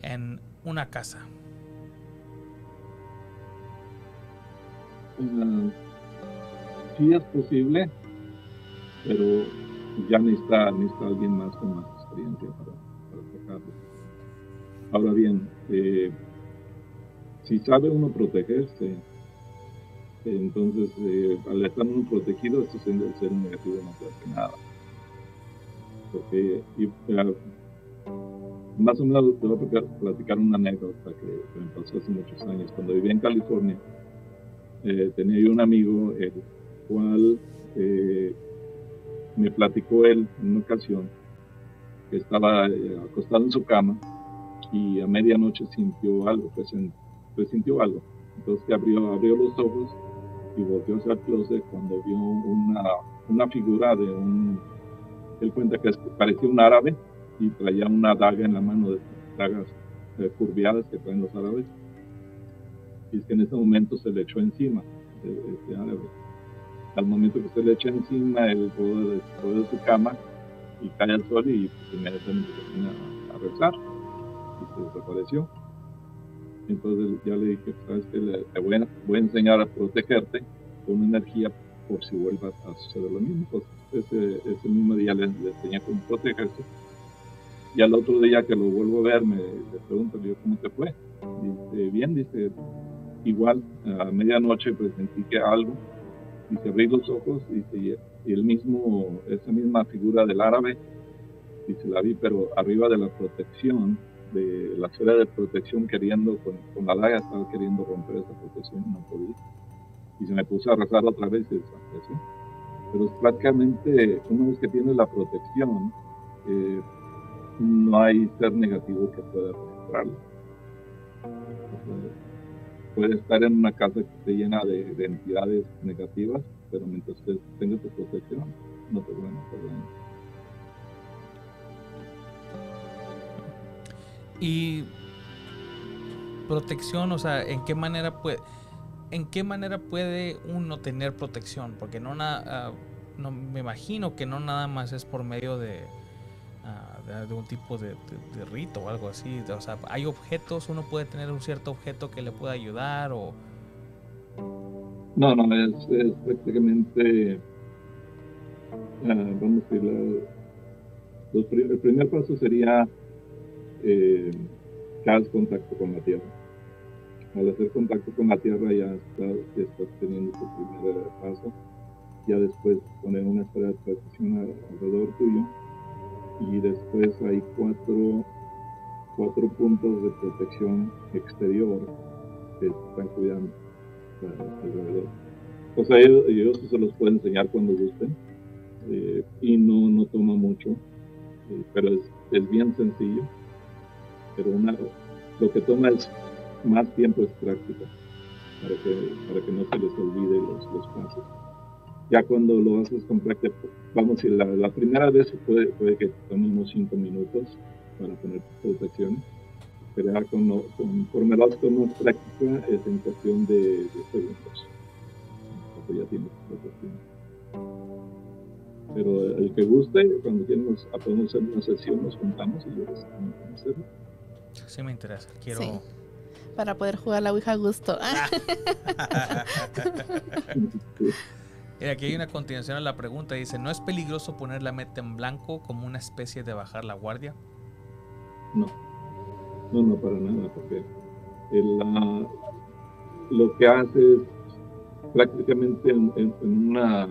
en una casa? Ah, sí es posible, pero ya necesita, necesita alguien más con más experiencia para, para. Ahora bien, eh, si sabe uno protegerse, entonces eh, al estar uno protegido, esto siendo el ser negativo no puede hacer nada. Porque eh, más o menos te voy a platicar, una anécdota que, me pasó hace muchos años. Cuando vivía en California, eh, tenía yo un amigo, el cual eh, me platicó él en una ocasión que estaba acostado en su cama y a medianoche sintió algo, pues, pues sintió algo. Entonces abrió, abrió los ojos y volteó hacia el closet cuando vio una, una figura de un, él cuenta que parecía un árabe y traía una daga en la mano de dagas eh, curviadas que traen los árabes y es que en ese momento se le echó encima eh, este árabe. Al momento que se le echa encima, él puede de, su cama y cae al suelo y pues, inmediatamente a rezar y se desapareció. Entonces ya le dije, sabes que le, voy a, enseñar a protegerte con energía por si vuelva a suceder lo mismo. Pues ese, ese mismo día le, le enseñé cómo protegerse. Y al otro día que lo vuelvo a ver, me le pregunto, digo, ¿cómo te fue? Dice, bien, dice, igual, a medianoche pues sentí que algo, se abrí los ojos y, y, el mismo, esa misma figura del árabe, se la vi, pero arriba de la protección, de la esfera de protección, queriendo, con, la daga estaba queriendo romper esa protección y no podía. Y se me puso a rezar otra vez y desapareció. Pero prácticamente, una vez que tienes la protección, eh, no hay ser negativo que pueda penetrarlo. Puede estar en una casa que esté llena de, de entidades negativas, pero mientras te- tengas tu protección, no te van a hacer. Y protección, o sea, ¿en qué manera puede... ¿en qué manera puede uno tener protección? Porque no, nada no me imagino que no nada más es por medio de, ah, un tipo de, rito o algo así. O sea, hay objetos, uno puede tener un cierto objeto que le pueda ayudar o... No, no, es, prácticamente, ah, vamos a decir, el primer paso sería eh, cada contacto con la tierra. Al hacer contacto con la tierra ya estás, teniendo tu primer paso. Ya después poner una esfera de protección alrededor tuyo. Y después hay cuatro, puntos de protección exterior que están cuidando alrededor. O sea, ellos, se los pueden enseñar cuando gusten. Eh, y no, no toma mucho, eh, pero es bien sencillo pero lo que toma más tiempo es práctica para que, para que no se les olvide los, los pasos. Ya cuando lo haces con práctica, vamos a decir, la, primera vez puede, puede que tome unos 5 minutos para poner protección, pero ya con, conforme lo haces con más práctica es en cuestión de, de segundos. ya tienes. Pero el que guste, cuando quieras, podemos hacer una sesión, nos juntamos y yo les a hacerlo. Sí me interesa. Quiero... Para poder jugar la Ouija a gusto. Mira, aquí hay una continuación a la pregunta. Dice, ¿no es peligroso poner la meta en blanco como una especie de bajar la guardia? No. No, no, para nada. Porque lo que hace es prácticamente en, una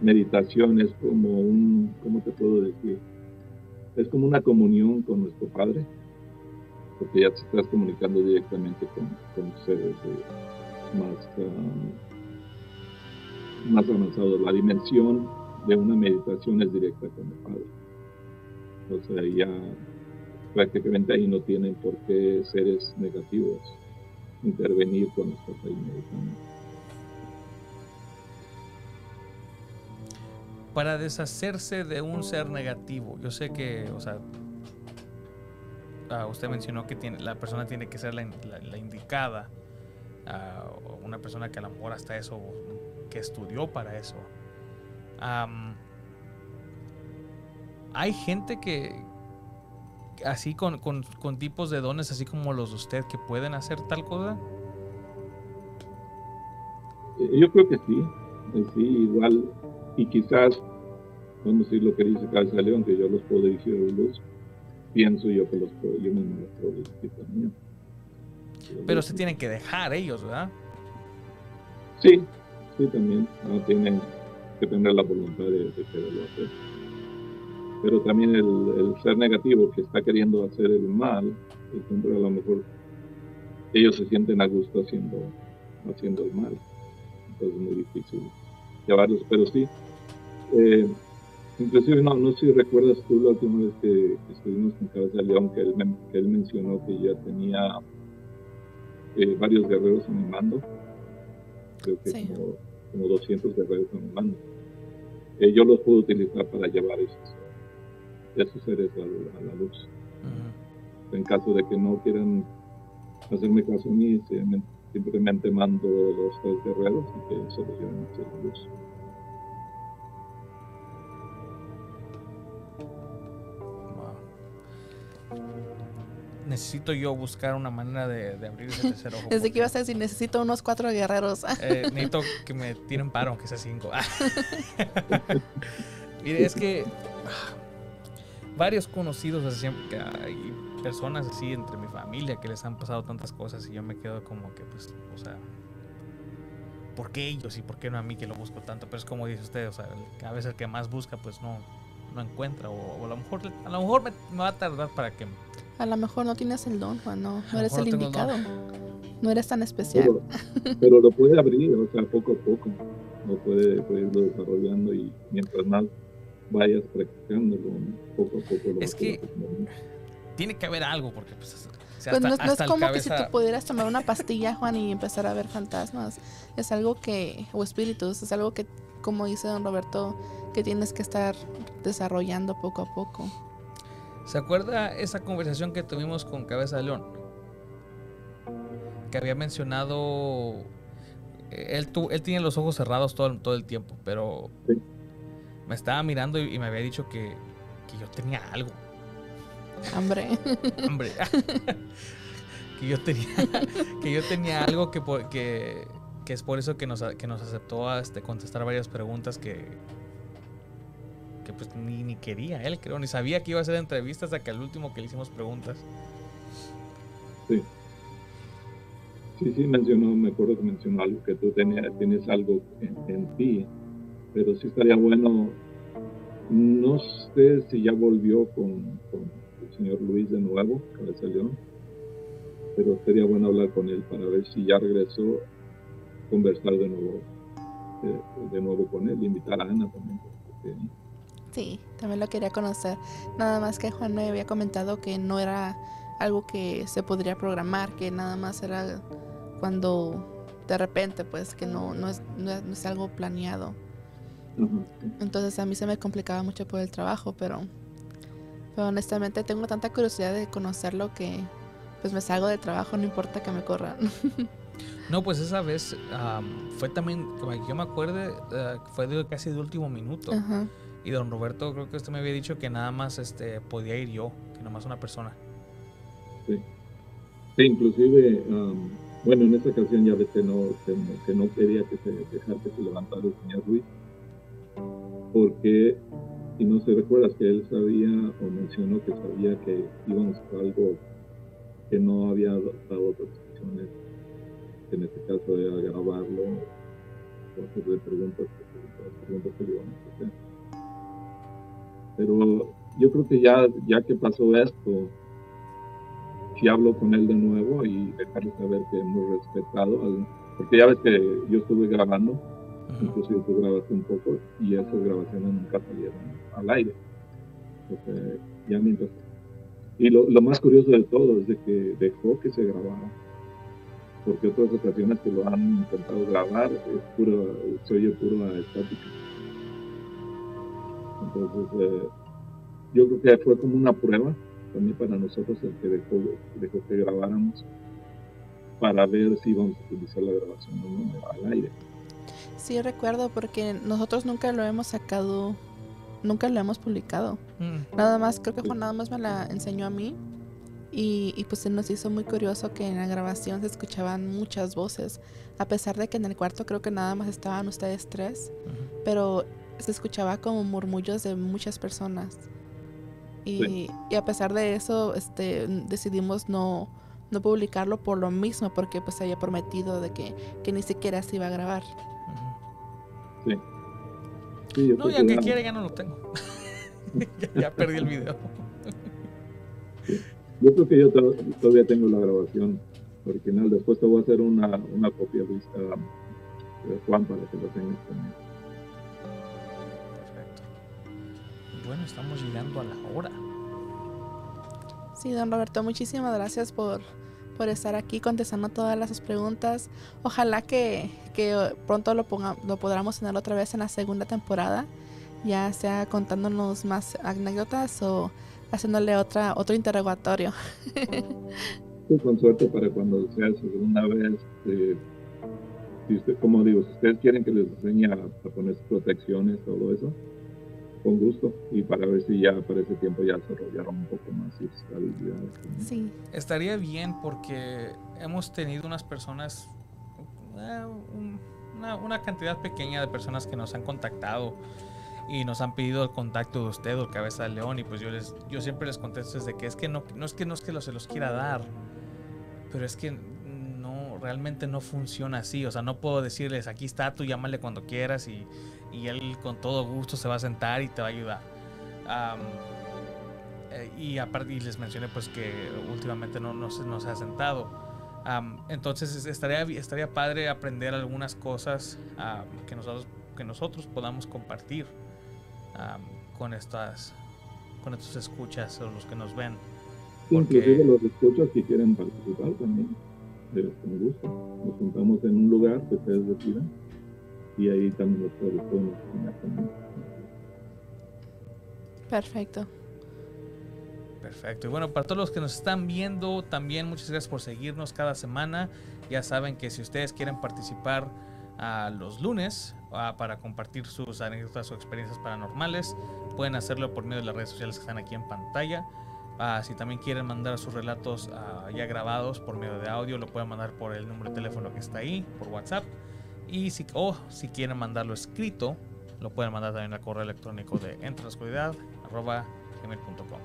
meditación es como un, ¿cómo te puedo decir? Es como una comunión con nuestro Padre, porque ya te estás comunicando directamente con, seres más, um, más avanzados. La dimensión de una meditación es directa con el Padre. O sea, ya prácticamente ahí no tienen por qué seres negativos intervenir cuando estás ahí meditando. Para deshacerse de un ser negativo. Yo sé que, o sea, ah, usted mencionó que tiene, la persona tiene que ser la, indicada, ah, una persona que a lo mejor hasta eso, que estudió para eso. hay gente que, así con, con, con, tipos de dones, así como los de usted, que pueden hacer tal cosa? Yo creo que sí, sí, igual y quizás, vamos a decir lo que dice Cabeza León, que yo los puedo a luz, pienso yo que los puedo, yo mismo los puedo dirigir también. Pero se tienen que dejar ellos, ¿verdad? Sí, sí, también. No tienen que tener la voluntad de, quererlo hacer. Pero también el, ser negativo que está queriendo hacer el mal, siempre a lo mejor ellos se sienten a gusto haciendo, haciendo el mal. Entonces es muy difícil llevarlos, pero sí, eh, inclusive, no, no sé si recuerdas tú la última vez que, estuvimos con Cabeza de León, que él, que él mencionó que ya tenía eh, varios guerreros en el mando. Creo que como, como, 200 guerreros en el mando. Eh, yo los puedo utilizar para llevar esos, esos seres a, la luz. En caso de que no quieran hacerme caso a mí, simplemente mando los tres guerreros y que se los lleven a la luz. Necesito yo buscar una manera de, abrir ese tercer ojo. Desde que ibas a decir, necesito unos cuatro guerreros. Eh, necesito que me tiren paro, aunque sea cinco. Mire, es que ah, varios conocidos, así, hay personas así entre mi familia que les han pasado tantas cosas y yo me quedo como que, pues, o sea, ¿por qué ellos y por qué no a mí que lo busco tanto? Pero es como dice usted, o sea, a veces el que más busca, pues no, no encuentra, o, a lo mejor, a lo mejor me va a tardar para que a lo mejor no tienes el don, Juan, no, no eres el indicado. No eres tan especial. Pero, lo puede abrir, o sea, poco a poco. Lo puede, puede irlo desarrollando y mientras más vayas practicándolo, poco a poco lo Es que tiene que haber algo, porque pues, pues no, es como que si tú pudieras tomar una pastilla, Juan, y empezar a ver fantasmas. Es algo que, o espíritus, es algo que, como dice don Roberto, que tienes que estar desarrollando poco a poco. ¿Se acuerda esa conversación que tuvimos con Cabeza de León? que había mencionado. Él, tu, él tiene los ojos cerrados todo, todo el tiempo, pero me estaba mirando y, me había dicho que, que, yo tenía algo. Hambre. Hambre. que yo tenía que yo tenía algo que, que, que es por eso que nos, que nos aceptó a este, contestar varias preguntas que, pues ni, ni quería él, creo, ni sabía que iba a hacer entrevistas hasta que al último que le hicimos preguntas. Sí. Sí, sí, mencionó, me acuerdo que mencionó algo, que tú tenías, tienes algo en, ti, pero sí estaría bueno, no sé si ya volvió con, el señor Luis de nuevo, que le salió, pero sería bueno hablar con él para ver si ya regresó, conversar de nuevo, de, nuevo con él, invitar a Ana también. Sí, también lo quería conocer. Nada más que Juan me había comentado que no era algo que se podría programar, que nada más era cuando de repente, pues, que no, no, es, no, es, algo planeado. Entonces a mí se me complicaba mucho por el trabajo, pero, pero honestamente tengo tanta curiosidad de conocerlo que pues me salgo del trabajo, no importa que me corran. No, pues esa vez fue también, como yo me acuerde, eh, fue de casi de último minuto. Y don Roberto, creo que usted me había dicho que nada más este podía ir yo, que nada más una persona. Sí. Inclusive, bueno, en esta ocasión ya ves que no, que, no quería que se dejara que se levantara el señor Ruiz, porque, si no se recuerdas que él sabía o mencionó que sabía que íbamos a algo que no había dado otras instrucciones, en este caso era grabarlo, hacerle preguntas, preguntas que le íbamos a hacer. Pero yo creo que ya, ya que pasó esto, si hablo con él de nuevo y dejarle saber que hemos respetado, porque ya ves que yo estuve grabando, inclusive tú grabaste un poco y esas grabaciones nunca salieron al aire. ya mientras... Y lo, lo, más curioso de todo es de que dejó que se grabara, porque otras ocasiones que lo han intentado grabar es puro, se oye puro estática. Entonces, eh, yo creo que fue como una prueba también para nosotros el que dejó, dejó que grabáramos para ver si íbamos a utilizar la grabación o no al aire. Sí, recuerdo porque nosotros nunca lo hemos sacado, nunca lo hemos publicado. Mm. Nada más, creo que Juan nada más me la enseñó a mí y, y, pues se nos hizo muy curioso que en la grabación se escuchaban muchas voces, a pesar de que en el cuarto creo que nada más estaban ustedes tres, pero se escuchaba como murmullos de muchas personas. Y, a pesar de eso, este, decidimos no, no publicarlo por lo mismo, porque pues había prometido de que, que ni siquiera se iba a grabar. Sí. no, y aunque quiera ya no lo tengo. ya, perdí el video. Yo creo que yo todavía tengo la grabación original. Después te voy a hacer una, una copia de Juan para que lo tengas también. Bueno, estamos llegando a la hora. Sí, don Roberto, muchísimas gracias por, por estar aquí contestando todas las preguntas. Ojalá que, que pronto lo, ponga, lo podamos tener otra vez en la segunda temporada, ya sea contándonos más anécdotas o haciéndole otra otro interrogatorio. Sí, con suerte para cuando sea su segunda vez. Eh, si usted, como digo, si ustedes quieren que les enseñe a, a poner protecciones, todo eso, con gusto y para ver si ya para ese tiempo ya desarrollaron un poco más Sí. Estaría bien porque hemos tenido unas personas, eh, una, una, cantidad pequeña de personas que nos han contactado y nos han pedido el contacto de usted o cabeza de león y pues yo les yo siempre les contesto desde que es que no, no es que no es que lo, se los quiera dar, pero es que no realmente no funciona así, o sea, no puedo decirles aquí está, tú llámale cuando quieras y y él con todo gusto se va a sentar y te va a ayudar. Eh, y aparte y les mencioné pues que últimamente no, no, se, no se ha sentado. entonces estaría, estaría padre aprender algunas cosas que, nosotros, que nosotros podamos compartir con estas con estos escuchas o los que nos ven. Porque... Inclusive los escuchas que quieren participar también, con gusto. Nos juntamos en un lugar que ustedes decidan y ahí también podemos, también. Perfecto. Perfecto. Y bueno, para todos los que nos están viendo, también muchas gracias por seguirnos cada semana. Ya saben que si ustedes quieren participar a los lunes para compartir sus anécdotas o experiencias paranormales, pueden hacerlo por medio de las redes sociales que están aquí en pantalla. Ah, si también quieren mandar sus relatos ah, ya grabados por medio de audio, lo pueden mandar por el número de teléfono que está ahí, por WhatsApp. Y si, o si quieren mandarlo escrito, lo pueden mandar también al correo electrónico de entrascuridad.com.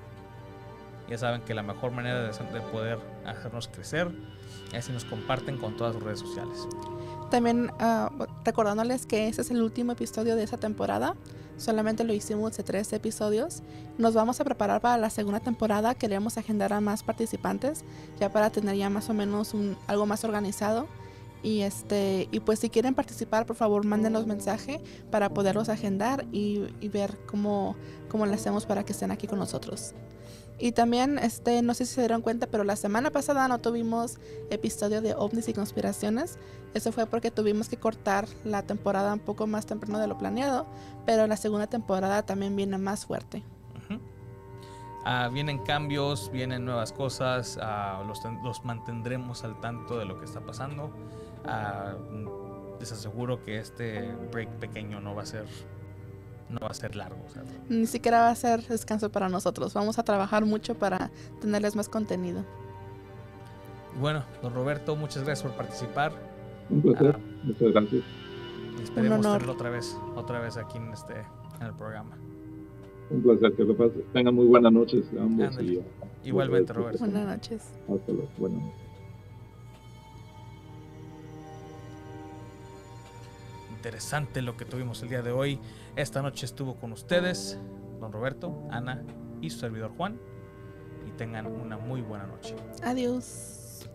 Ya saben que la mejor manera de, de poder hacernos crecer es si nos comparten con todas sus redes sociales. También uh, recordándoles que este es el último episodio de esa temporada. Solamente lo hicimos de tres episodios. Nos vamos a preparar para la segunda temporada. Queremos agendar a más participantes ya para tener ya más o menos un, algo más organizado. Y este y pues si quieren participar, por favor, mándenos mensaje para poderlos agendar y, y ver cómo, cómo le hacemos para que estén aquí con nosotros. Y también, este, no sé si se dieron cuenta, pero la semana pasada no tuvimos episodio de ovnis y conspiraciones. Eso fue porque tuvimos que cortar la temporada un poco más temprano de lo planeado, pero la segunda temporada también viene más fuerte. Uh, vienen cambios, vienen nuevas cosas, uh, los, los, mantendremos al tanto de lo que está pasando. Uh, les aseguro que este break pequeño no va a ser no va a ser largo. Ni siquiera va a ser descanso para nosotros. Vamos a trabajar mucho para tenerles más contenido. Bueno, don Roberto, muchas gracias por participar. Un placer, ah, muchas gracias. esperemos tenerlo otra vez, otra vez aquí en este en el programa. Un placer, que lo pasen. Tengan muy buenas noches ambos. Y, Igualmente, Roberto. Buenas noches. Hasta luego. Buenas noches. interesante lo que tuvimos el día de hoy. Esta noche estuvo con ustedes, don Roberto, Ana y su servidor Juan. Y tengan una muy buena noche. Adiós.